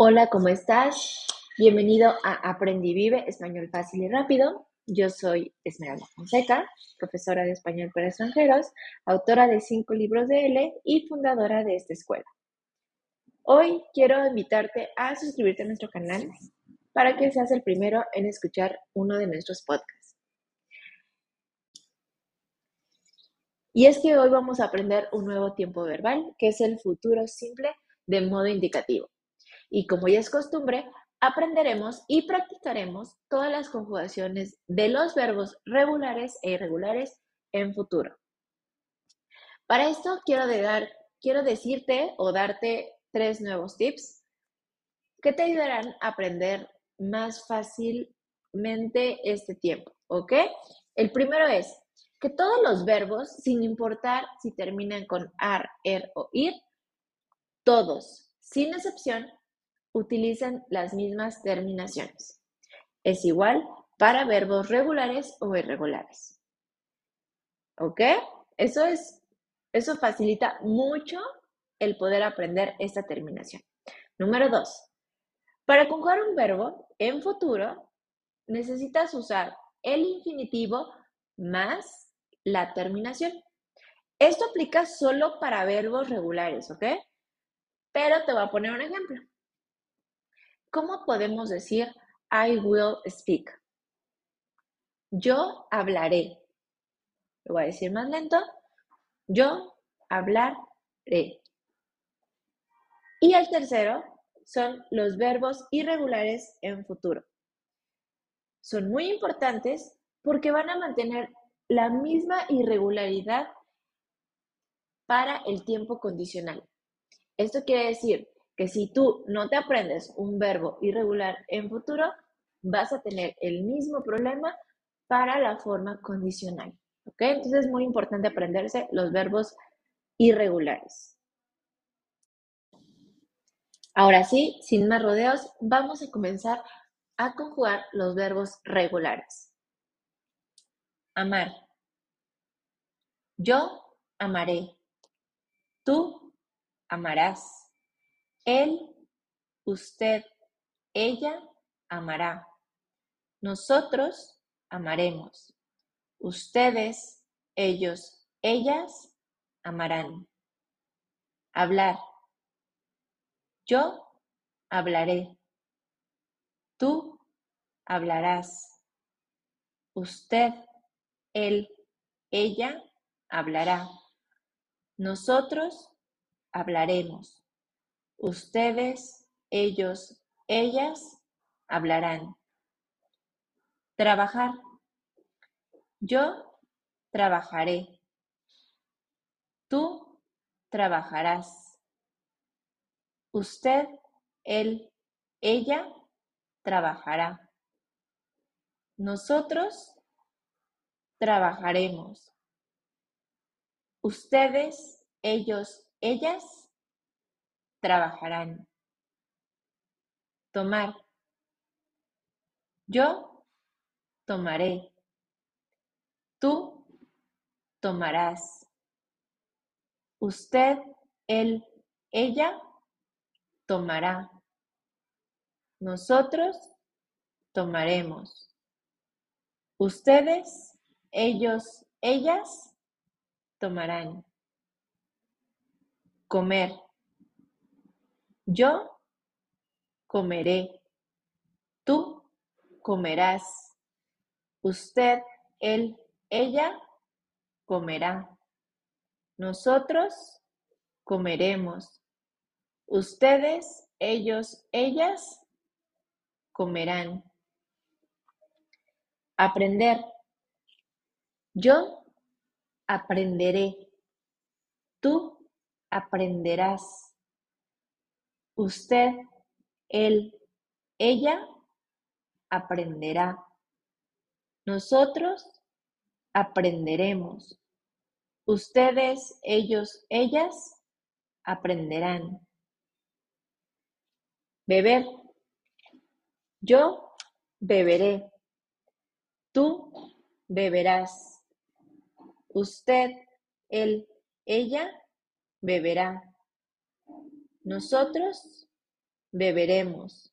Hola, ¿cómo estás? Bienvenido a Aprendí Vive Español Fácil y Rápido. Yo soy Esmeralda Fonseca, profesora de español para extranjeros, autora de cinco libros de L y fundadora de esta escuela. Hoy quiero invitarte a suscribirte a nuestro canal para que seas el primero en escuchar uno de nuestros podcasts. Y es que hoy vamos a aprender un nuevo tiempo verbal, que es el futuro simple de modo indicativo. Y como ya es costumbre, aprenderemos y practicaremos todas las conjugaciones de los verbos regulares e irregulares en futuro. Para esto quiero, quiero decirte o darte tres nuevos tips que te ayudarán a aprender más fácilmente este tiempo, ¿ok? El primero es que todos los verbos, sin importar si terminan con ar, er o ir, todos, sin excepción, utilizan las mismas terminaciones. Es igual para verbos regulares o irregulares. ¿Ok? Eso es, eso facilita mucho el poder aprender esta terminación. Número dos. Para conjugar un verbo en futuro, necesitas usar el infinitivo más la terminación. Esto aplica solo para verbos regulares, ¿ok? Pero te voy a poner un ejemplo. ¿Cómo podemos decir I will speak? Yo hablaré. Lo voy a decir más lento. Yo hablaré. Y el tercero son los verbos irregulares en futuro. Son muy importantes porque van a mantener la misma irregularidad para el tiempo condicional. Esto quiere decir que si tú no te aprendes un verbo irregular en futuro, vas a tener el mismo problema para la forma condicional. ¿Ok? Entonces es muy importante aprenderse los verbos irregulares. Ahora sí, sin más rodeos, vamos a comenzar a conjugar los verbos regulares. Amar. Yo amaré. Tú amarás. Él, usted, ella amará. Nosotros amaremos. Ustedes, ellos, ellas amarán. Hablar. Yo hablaré. Tú hablarás. Usted, él, ella hablará. Nosotros hablaremos. Ustedes, ellos, ellas hablarán. Trabajar. Yo trabajaré. Tú trabajarás. Usted, él, ella trabajará. Nosotros trabajaremos. Ustedes, ellos, ellas trabajarán. Tomar. Yo tomaré. Tú tomarás. Usted, él, ella tomará. Nosotros tomaremos. Ustedes, ellos, ellas tomarán. Comer. Yo comeré. Tú comerás. Usted, él, ella comerá. Nosotros comeremos. Ustedes, ellos, ellas comerán. Aprender. Yo aprenderé. Tú aprenderás usted, él, ella aprenderá. Nosotros aprenderemos. Ustedes, ellos, ellas aprenderán. Beber. Yo beberé. Tú beberás. Usted, él, ella beberá. Nosotros beberemos.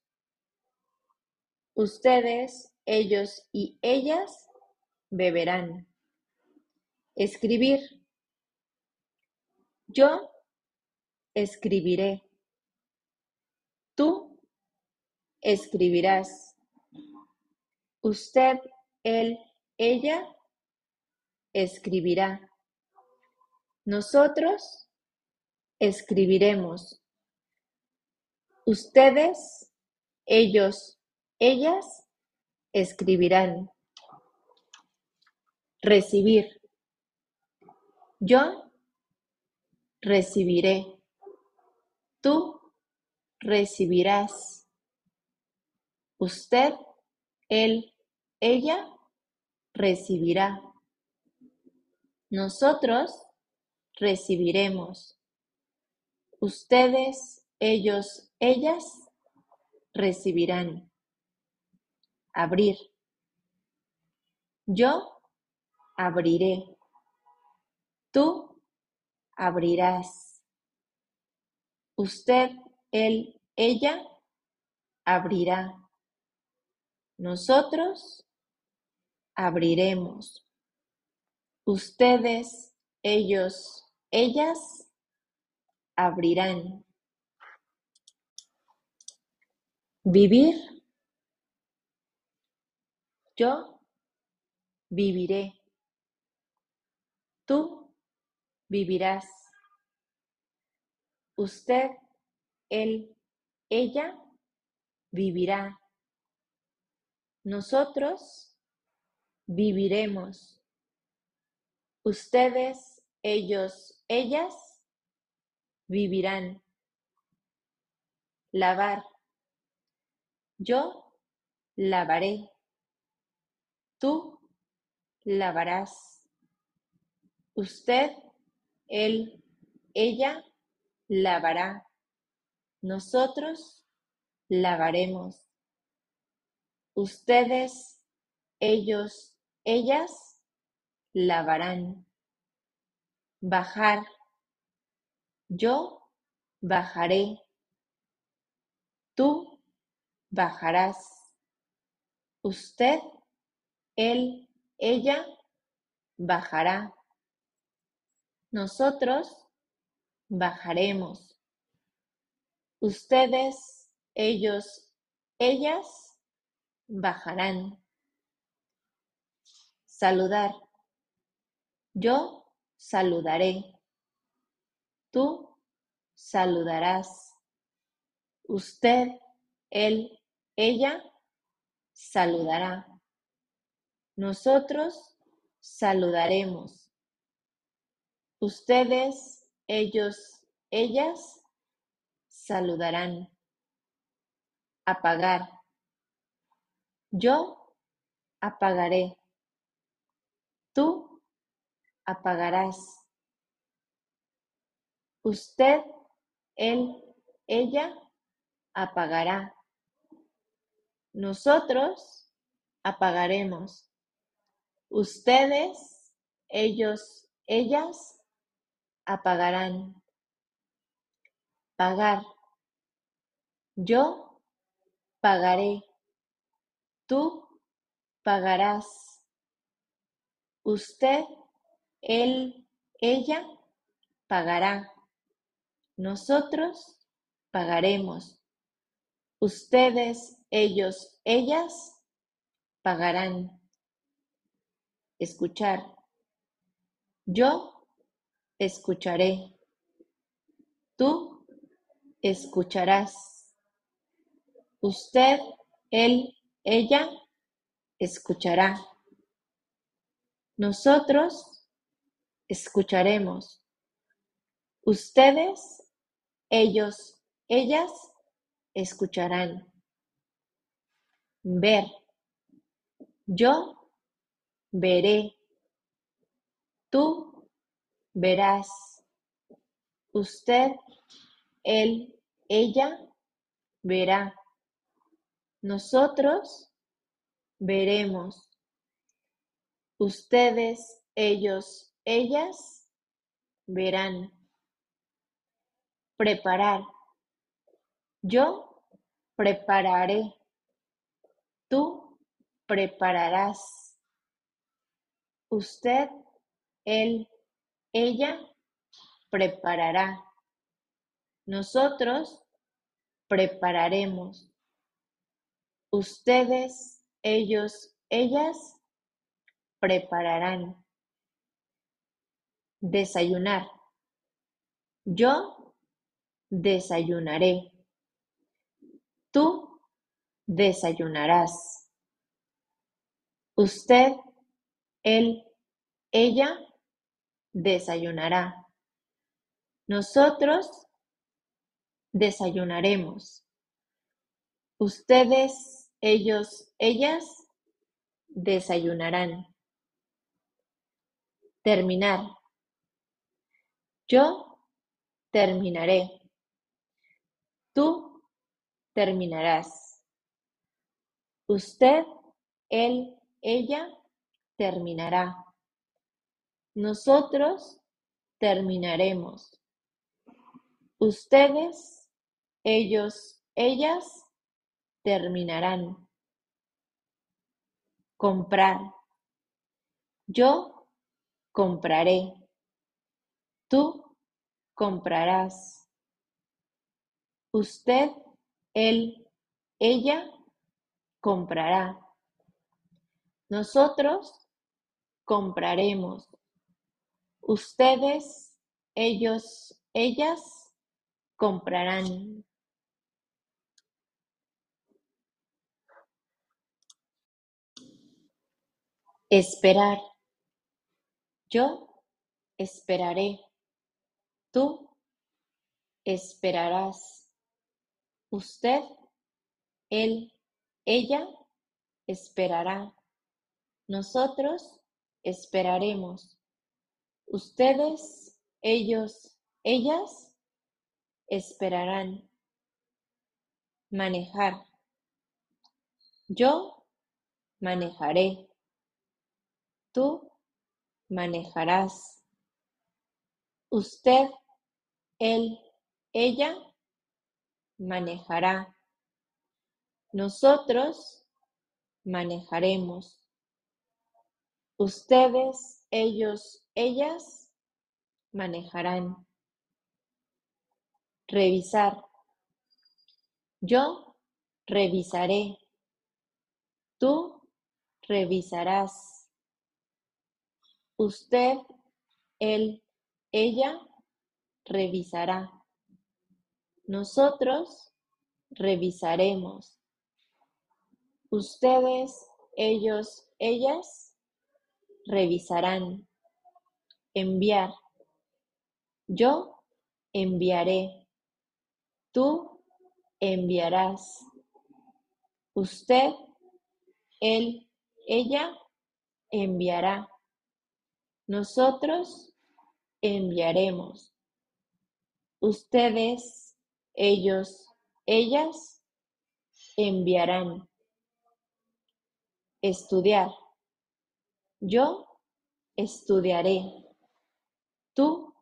Ustedes, ellos y ellas beberán. Escribir. Yo escribiré. Tú escribirás. Usted, él, ella escribirá. Nosotros escribiremos. Ustedes, ellos, ellas escribirán. Recibir. Yo recibiré. Tú recibirás. Usted, él, ella recibirá. Nosotros recibiremos. Ustedes, ellos, ellas recibirán. Abrir. Yo abriré. Tú abrirás. Usted, él, ella abrirá. Nosotros abriremos. Ustedes, ellos, ellas abrirán. Vivir. Yo viviré. Tú vivirás. Usted, él, ella vivirá. Nosotros viviremos. Ustedes, ellos, ellas vivirán. Lavar. Yo lavaré. Tú lavarás. Usted, él, ella lavará. Nosotros lavaremos. Ustedes, ellos, ellas lavarán. Bajar. Yo bajaré. Tú bajarás. Usted, él, ella bajará. Nosotros bajaremos. Ustedes, ellos, ellas bajarán. Saludar. Yo saludaré. Tú saludarás. Usted, él, ella saludará. Nosotros saludaremos. Ustedes, ellos, ellas saludarán. Apagar. Yo apagaré. Tú apagarás. Usted, él, ella apagará. Nosotros apagaremos. Ustedes, ellos, ellas apagarán. Pagar. Yo pagaré. Tú pagarás. Usted, él, ella pagará. Nosotros pagaremos. Ustedes, ellos, ellas pagarán. Escuchar. Yo escucharé. Tú escucharás. Usted, él, ella escuchará. Nosotros escucharemos. Ustedes, ellos, ellas escucharán. Ver. Yo veré. Tú verás. Usted, él, ella verá. Nosotros veremos. Ustedes, ellos, ellas verán. Preparar. Yo prepararé, tú prepararás, usted, él, ella preparará, nosotros prepararemos, ustedes, ellos, ellas prepararán. Desayunar. Yo desayunaré. Desayunarás. Usted, él, ella desayunará. Nosotros desayunaremos. Ustedes, ellos, ellas desayunarán. Terminar. Yo terminaré. Tú terminarás. Usted, él, ella terminará. Nosotros terminaremos. Ustedes, ellos, ellas terminarán. Comprar. Yo compraré. Tú comprarás. Usted, él, ella comprará. Nosotros compraremos. Ustedes, ellos, ellas comprarán. Esperar. Yo esperaré. Tú esperarás. Usted, él, ella esperará. Nosotros esperaremos. Ustedes, ellos, ellas esperarán. Manejar. Yo manejaré. Tú manejarás. Usted, él, ella manejará. Nosotros manejaremos. Ustedes, ellos, ellas manejarán. Revisar. Yo revisaré. Tú revisarás. Usted, él, ella revisará. Nosotros revisaremos. Ustedes, ellos, ellas revisarán. Enviar. Yo enviaré. Tú enviarás. Usted, él, ella enviará. Nosotros enviaremos. Ustedes, ellos, ellas enviarán. Estudiar. Yo estudiaré. Tú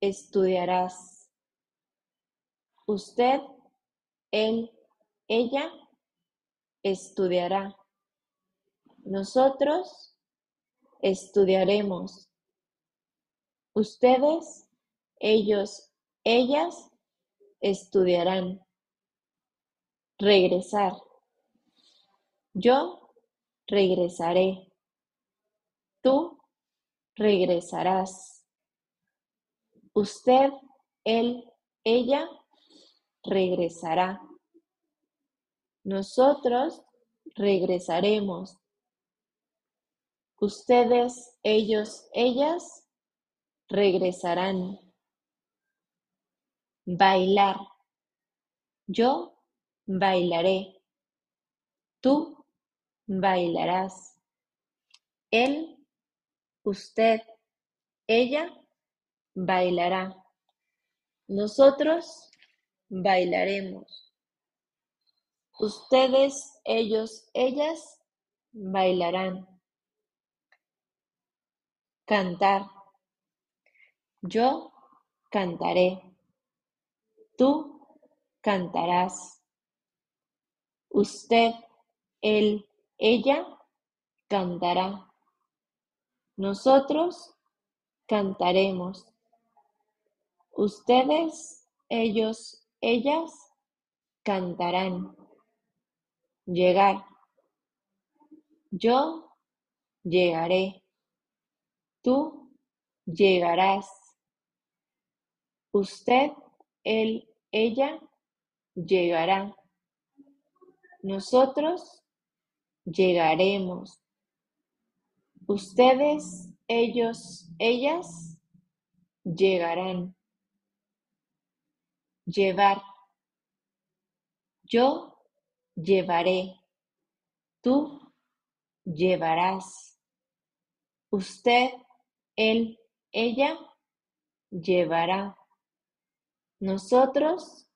estudiarás. Usted, él, ella estudiará. Nosotros estudiaremos. Ustedes, ellos, ellas estudiarán. Regresar. Yo regresaré. Tú regresarás. Usted, él, ella regresará. Nosotros regresaremos. Ustedes, ellos, ellas regresarán. Bailar. Yo bailaré. Tú bailarás. Él, usted, ella bailará. Nosotros bailaremos. Ustedes, ellos, ellas bailarán. Cantar. Yo cantaré. Tú cantarás. Usted, él, ella cantará. Nosotros cantaremos. Ustedes, ellos, ellas cantarán. Llegar. Yo llegaré. Tú llegarás. Usted, él, ella llegará. Nosotros llegaremos. Ustedes, ellos, ellas llegarán. Llevar. Yo llevaré. Tú llevarás. Usted, él, ella llevará. Nosotros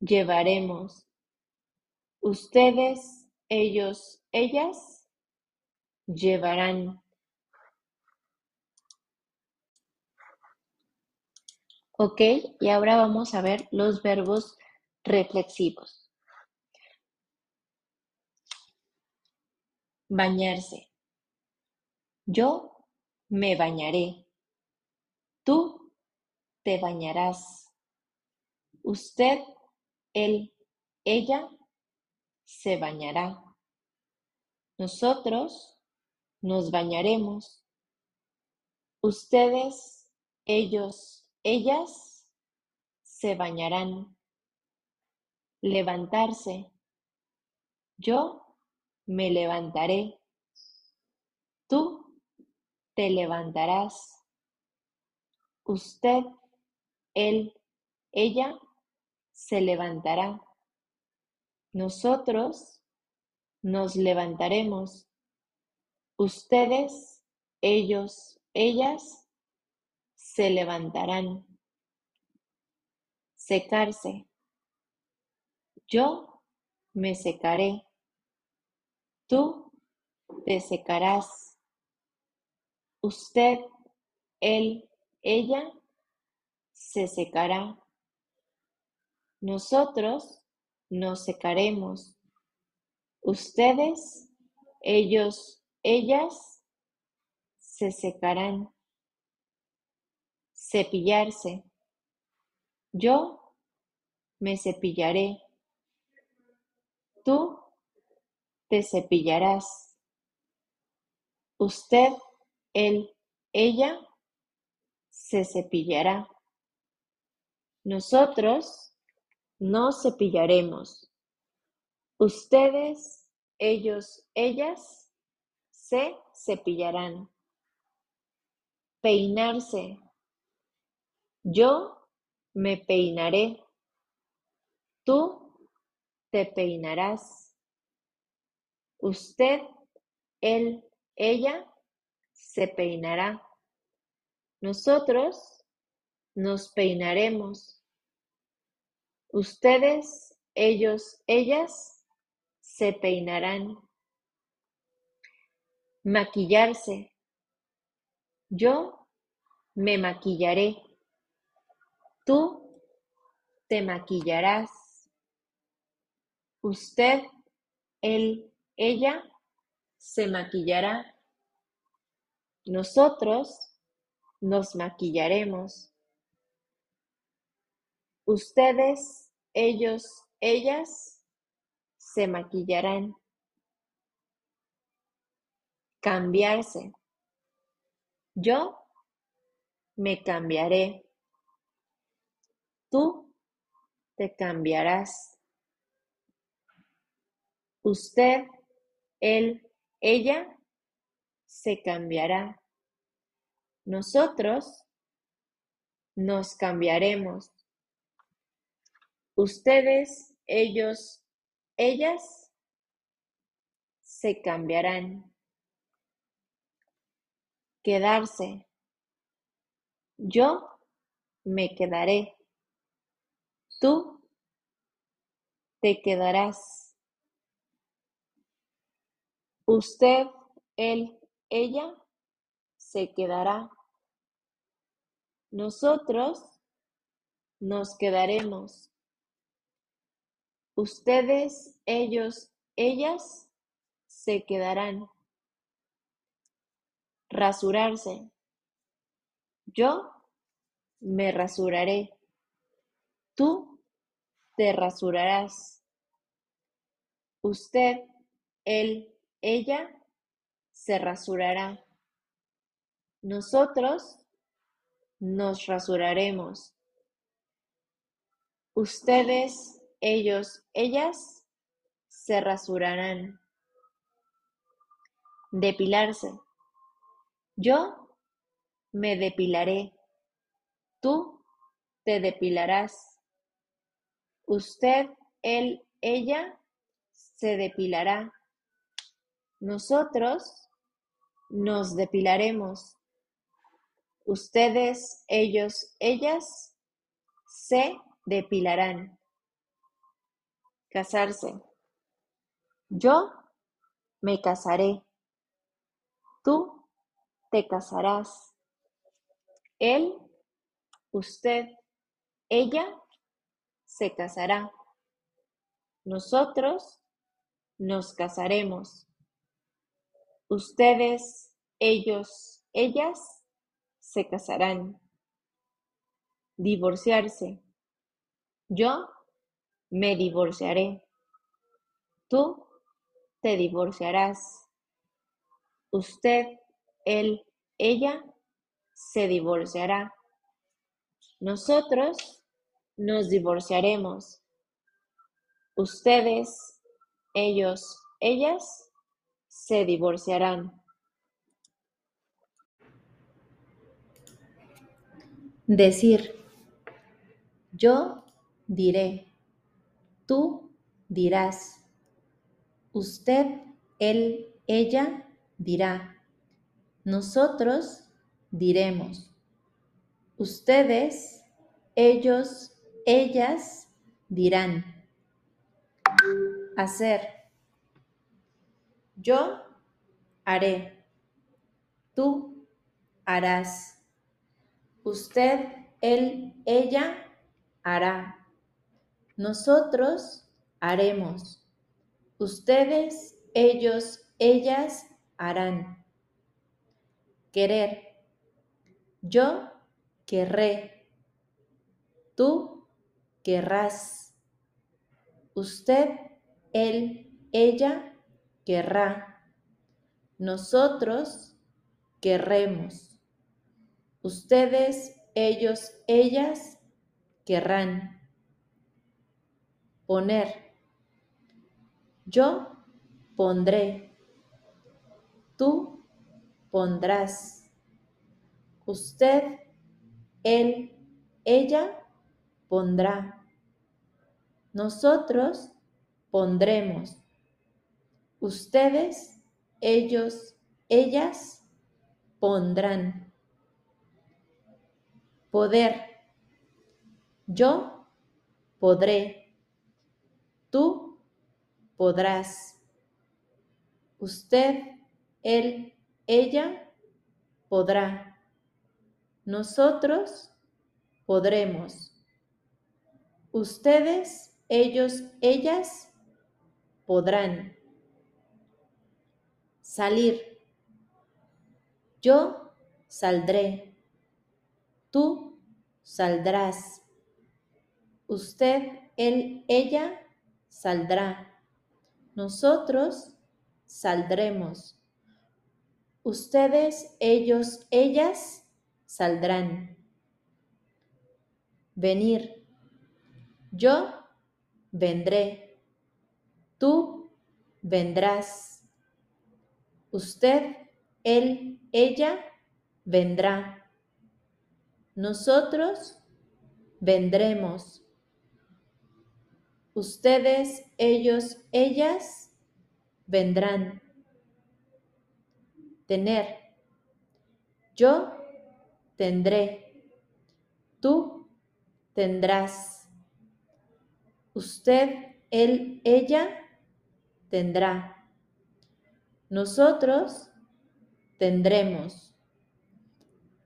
llevaremos. Ustedes, ellos, ellas llevarán. Ok, y ahora vamos a ver los verbos reflexivos. Bañarse. Yo me bañaré. Tú te bañarás. Usted, él, ella se bañará. Nosotros nos bañaremos. Ustedes, ellos, ellas se bañarán. Levantarse. Yo me levantaré. Tú te levantarás. Usted, él, ella se levantará. Nosotros nos levantaremos. Ustedes, ellos, ellas se levantarán. Secarse. Yo me secaré. Tú te secarás. Usted, él, ella se secará. Nosotros nos secaremos. Ustedes, ellos, ellas se secarán. Cepillarse. Yo me cepillaré. Tú te cepillarás. Usted, él, ella se cepillará. Nosotros nos cepillaremos. Ustedes, ellos, ellas se cepillarán. Peinarse. Yo me peinaré. Tú te peinarás. Usted, él, ella se peinará. Nosotros nos peinaremos. Ustedes, ellos, ellas se peinarán. Maquillarse. Yo me maquillaré. Tú te maquillarás. Usted, él, ella se maquillará. Nosotros nos maquillaremos. Ustedes, ellos, ellas se maquillarán. Cambiarse. Yo me cambiaré. Tú te cambiarás. Usted, él, ella se cambiará. Nosotros nos cambiaremos. Ustedes, ellos, ellas se cambiarán. Quedarse. Yo me quedaré. Tú te quedarás. Usted, él, ella se quedará. Nosotros nos quedaremos. Ustedes, ellos, ellas se quedarán. Rasurarse. Yo me rasuraré. Tú te rasurarás. Usted, él, ella se rasurará. Nosotros nos rasuraremos. Ustedes, ellos, ellas se rasurarán. Depilarse. Yo me depilaré. Tú te depilarás. Usted, él, ella se depilará. Nosotros nos depilaremos. Ustedes, ellos, ellas se depilarán. Casarse. Yo me casaré. Tú te casarás. Él, usted, ella se casará. Nosotros nos casaremos. Ustedes, ellos, ellas se casarán. Divorciarse. Yo me divorciaré. Tú te divorciarás. Usted, él, ella se divorciará. Nosotros nos divorciaremos. Ustedes, ellos, ellas se divorciarán. Decir. Yo diré. Tú dirás. Usted, él, ella dirá. Nosotros diremos. Ustedes, ellos, ellas dirán. Hacer. Yo haré. Tú harás. Usted, él, ella hará. Nosotros haremos. Ustedes, ellos, ellas harán. Querer. Yo querré. Tú querrás. Usted, él, ella querrá. Nosotros querremos. Ustedes, ellos, ellas querrán. Poner. Yo pondré. Tú pondrás. Usted, él, ella pondrá. Nosotros pondremos. Ustedes, ellos, ellas pondrán. Poder. Yo podré. Tú podrás. Usted, él, ella podrá. Nosotros podremos. Ustedes, ellos, ellas podrán. Salir. Yo saldré. Tú saldrás. Usted, él, ella saldrá. Nosotros saldremos. Ustedes, ellos, ellas saldrán. Venir. Yo vendré. Tú vendrás. Usted, él, ella vendrá. Nosotros vendremos. Ustedes, ellos, ellas vendrán. Tener. Yo tendré. Tú tendrás. Usted, él, ella tendrá. Nosotros tendremos.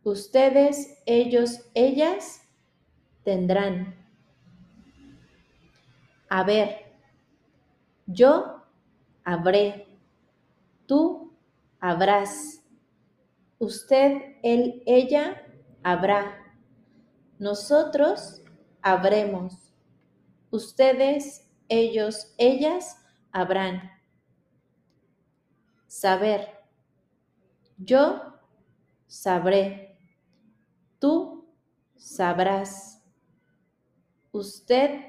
Ustedes, ellos, ellas tendrán. A ver, Yo habré. Tú habrás. Usted, él, ella habrá. Nosotros habremos. Ustedes, ellos, ellas habrán. Saber. Yo sabré. Tú sabrás. Usted,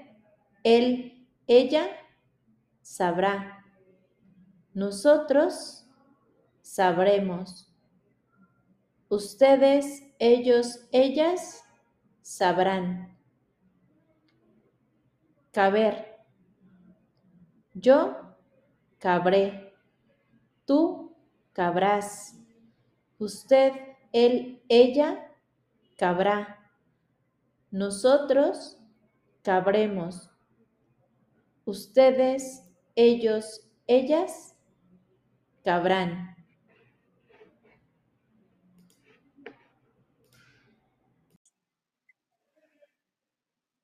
él, ella sabrá. Nosotros sabremos. Ustedes, ellos, ellas sabrán. Caber. Yo cabré. Tú cabrás. Usted, él, ella cabrá. Nosotros cabremos. Ustedes, ellos, ellas cabrán.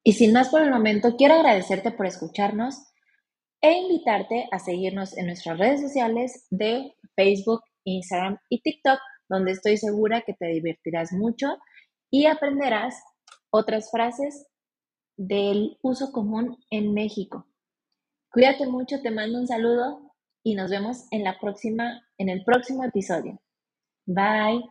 Y sin más por el momento, quiero agradecerte por escucharnos e invitarte a seguirnos en nuestras redes sociales de Facebook, Instagram y TikTok, donde estoy segura que te divertirás mucho y aprenderás otras frases del uso común en México. Cuídate mucho, te mando un saludo y nos vemos en la próxima en el próximo episodio. Bye.